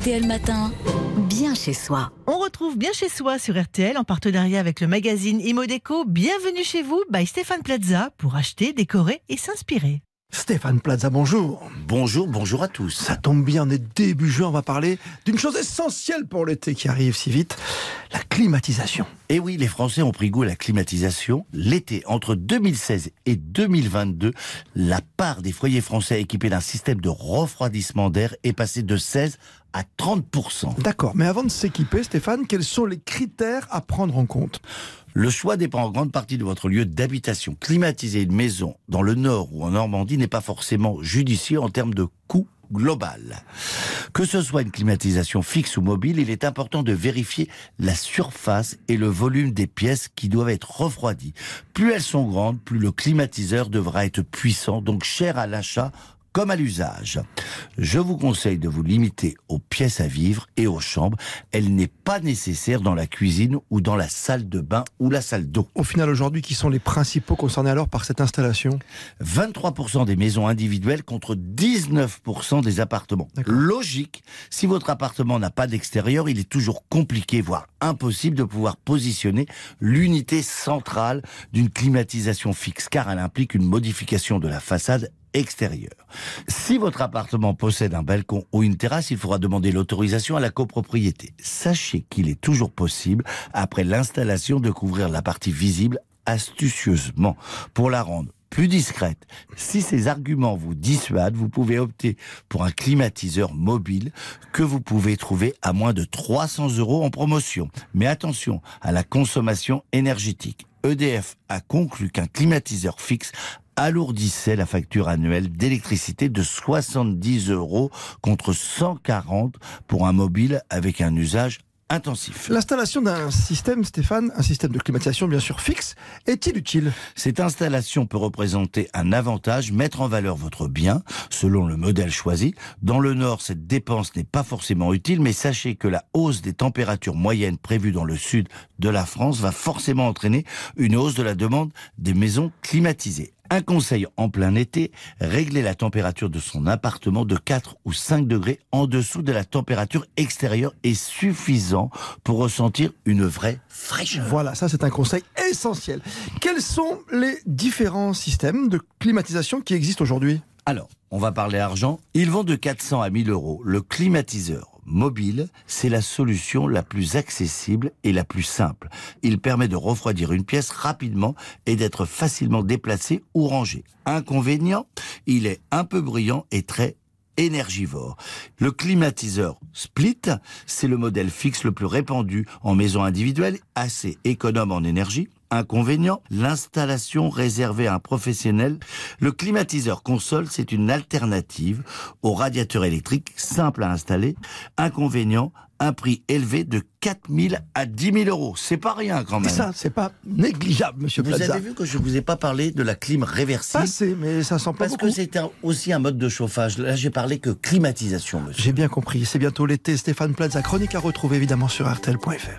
RTL Matin, bien chez soi. On retrouve bien chez soi sur RTL en partenariat avec le magazine Imodeco. Bienvenue chez vous by Stéphane Plaza pour acheter, décorer et s'inspirer. Stéphane Plaza, bonjour. Bonjour, bonjour à tous. Ça tombe bien, on est début juin, on va parler d'une chose essentielle pour l'été qui arrive si vite, la climatisation. Et oui, les Français ont pris goût à la climatisation. L'été, entre 2016 et 2022, la part des foyers français équipés d'un système de refroidissement d'air est passée de 16 à 30%. D'accord, mais avant de s'équiper, Stéphane, quels sont les critères à prendre en compte? Le choix dépend en grande partie de votre lieu d'habitation. Climatiser une maison dans le nord ou en Normandie n'est pas forcément judicieux en termes de coût global. Que ce soit une climatisation fixe ou mobile, il est important de vérifier la surface et le volume des pièces qui doivent être refroidies. Plus elles sont grandes, plus le climatiseur devra être puissant, donc cher à l'achat comme à l'usage. Je vous conseille de vous limiter aux pièces à vivre et aux chambres. Elle n'est pas nécessaire dans la cuisine ou dans la salle de bain ou la salle d'eau. Au final, aujourd'hui, qui sont les principaux concernés alors par cette installation? 23% des maisons individuelles contre 19% des appartements. Logique, si votre appartement n'a pas d'extérieur, il est toujours compliqué, voire impossible de pouvoir positionner l'unité centrale d'une climatisation fixe, car elle implique une modification de la façade extérieure. Si votre appartement possède un balcon ou une terrasse, il faudra demander l'autorisation à la copropriété. Sachez qu'il est toujours possible, après l'installation, de couvrir la partie visible astucieusement pour la rendre plus discrète. Si ces arguments vous dissuadent, vous pouvez opter pour un climatiseur mobile que vous pouvez trouver à moins de 300 euros en promotion. Mais attention à la consommation énergétique. EDF a conclu qu'un climatiseur fixe alourdissait la facture annuelle d'électricité de 70 euros contre 140 pour un mobile avec un usage intensif. L'installation d'un système, Stéphane, un système de climatisation bien sûr fixe, est-il utile? Cette installation peut représenter un avantage, mettre en valeur votre bien selon le modèle choisi. Dans le nord, cette dépense n'est pas forcément utile, mais sachez que la hausse des températures moyennes prévues dans le sud de la France va forcément entraîner une hausse de la demande des maisons climatisées. Un conseil en plein été, régler la température de son appartement de 4 ou 5 degrés en dessous de la température extérieure est suffisant pour ressentir une vraie fraîcheur. Voilà, ça c'est un conseil essentiel. Quels sont les différents systèmes de climatisation qui existent aujourd'hui? Alors, on va parler argent. Ils vont de 400 à 1000 euros. Le climatiseur mobile, c'est la solution la plus accessible et la plus simple. Il permet de refroidir une pièce rapidement et d'être facilement déplacé ou rangé. Inconvénient, il est un peu bruyant et très énergivore. Le climatiseur Split, c'est le modèle fixe le plus répandu en maison individuelle, assez économe en énergie. Inconvénient, l'installation réservée à un professionnel. Le climatiseur console, c'est une alternative au radiateur électrique, simple à installer. Inconvénient, un prix élevé de 4 000 à 10 000 euros. C'est pas rien quand même. Ça, c'est pas négligeable, monsieur Vous Plaza. avez vu que je vous ai pas parlé de la clim réversible Passé, mais ça sent pas Parce beaucoup. que c'est aussi un mode de chauffage. Là, j'ai parlé que climatisation, monsieur. J'ai bien compris. C'est bientôt l'été. Stéphane Plaza, chronique à retrouver évidemment sur RTL.fr.